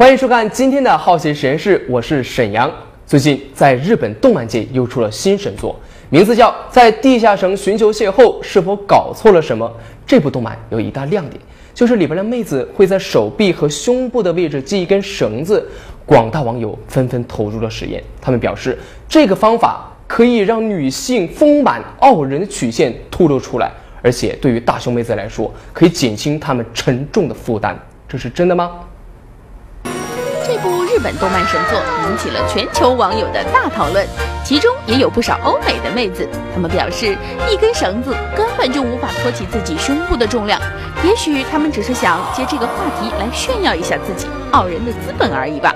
欢迎收看今天的好奇实验室，我是沈阳。最近在日本动漫界又出了新神作，名字叫《在地下城寻求邂逅》，是否搞错了什么？这部动漫有一大亮点，就是里边的妹子会在手臂和胸部的位置系一根绳子。广大网友纷纷投入了实验，他们表示这个方法可以让女性丰满傲人的曲线突露出来，而且对于大胸妹子来说，可以减轻她们沉重的负担。这是真的吗？本动漫神作引起了全球网友的大讨论，其中也有不少欧美的妹子，她们表示一根绳子根本就无法托起自己胸部的重量，也许她们只是想借这个话题来炫耀一下自己傲人的资本而已吧。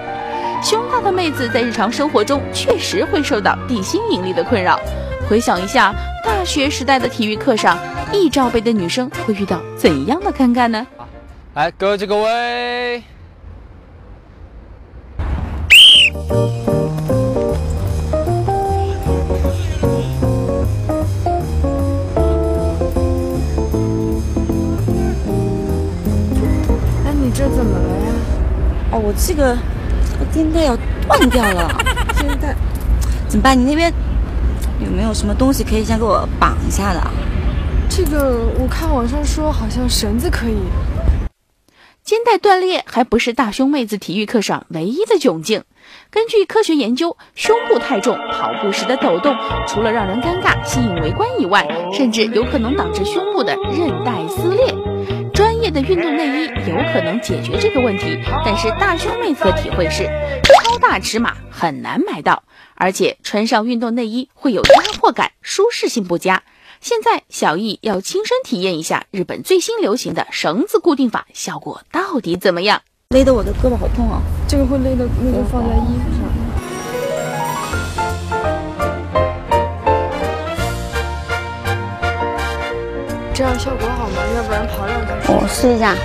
胸大的妹子在日常生活中确实会受到地心引力的困扰，回想一下大学时代的体育课上，一罩杯的女生会遇到怎样的尴尬呢？来，各就各位。哎，你这怎么了呀？哦，我这个这个垫带要断掉了，现在怎么办？你那边有没有什么东西可以先给我绑一下的？这个我看网上说好像绳子可以。肩带断裂还不是大胸妹子体育课上唯一的窘境。根据科学研究，胸部太重，跑步时的抖动，除了让人尴尬、吸引围观以外，甚至有可能导致胸部的韧带撕裂。专业的运动内衣有可能解决这个问题，但是大胸妹子的体会是，超大尺码很难买到，而且穿上运动内衣会有压迫感，舒适性不佳。现在小易要亲身体验一下日本最新流行的绳子固定法，效果到底怎么样？勒得我的胳膊好痛啊！这个会勒的，那就放在衣服上。这样效果好吗？要不然跑两圈。我试一下。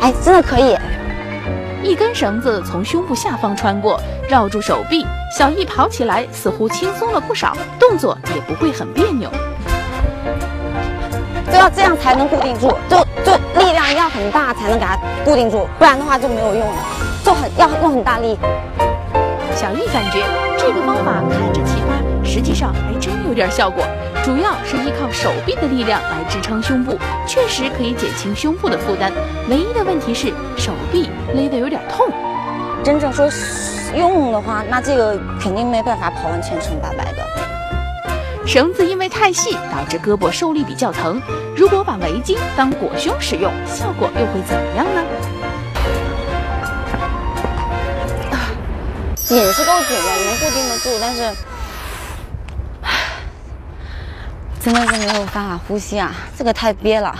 哎，真的可以。一根绳子从胸部下方穿过，绕住手臂，小易跑起来似乎轻松了不少，动作也不会很别扭。就要这样才能固定住，就就力量要很大才能给它固定住，不然的话就没有用了，就很要用很大力。小易感觉这个方法看着奇葩，实际上还真有点效果。主要是依靠手臂的力量来支撑胸部，确实可以减轻胸部的负担。唯一的问题是手臂勒得有点痛。真正说用的话，那这个肯定没办法跑完全程八百的。绳子因为太细，导致胳膊受力比较疼。如果把围巾当裹胸使用，效果又会怎么样呢？紧是够紧的，能固定得住，但是，真的是没有办法呼吸啊！这个太憋了。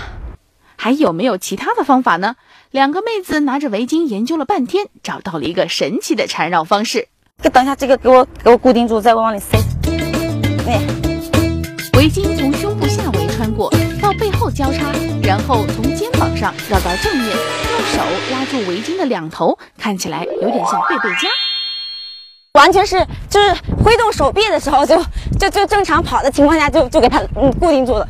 还有没有其他的方法呢？两个妹子拿着围巾研究了半天，找到了一个神奇的缠绕方式。给等一下，这个给我给我固定住，再往里塞。哎，围巾从胸部下围穿过，到背后交叉，然后从肩膀上绕到正面，用手拉住围巾的两头，看起来有点像背背佳。完全是就是挥动手臂的时候，就就就正常跑的情况下，就就给它嗯固定住了。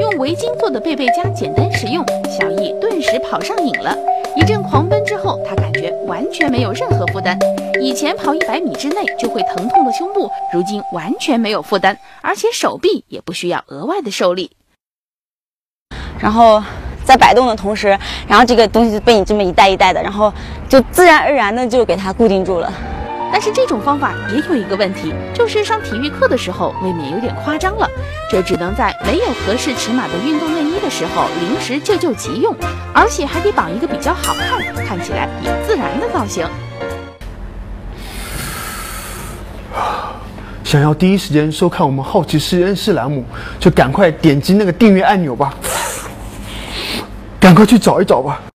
用围巾做的背背佳简单实用，小易顿时跑上瘾了。一阵狂奔之后，他感觉完全没有任何负担。以前跑一百米之内就会疼痛的胸部，如今完全没有负担，而且手臂也不需要额外的受力。然后在摆动的同时，然后这个东西就被你这么一带一带的，然后就自然而然的就给它固定住了。但是这种方法也有一个问题，就是上体育课的时候未免有点夸张了。这只能在没有合适尺码的运动内衣的时候临时救救急用，而且还得绑一个比较好看、看起来也自然的造型。想要第一时间收看我们好奇实验室栏目，就赶快点击那个订阅按钮吧，赶快去找一找吧。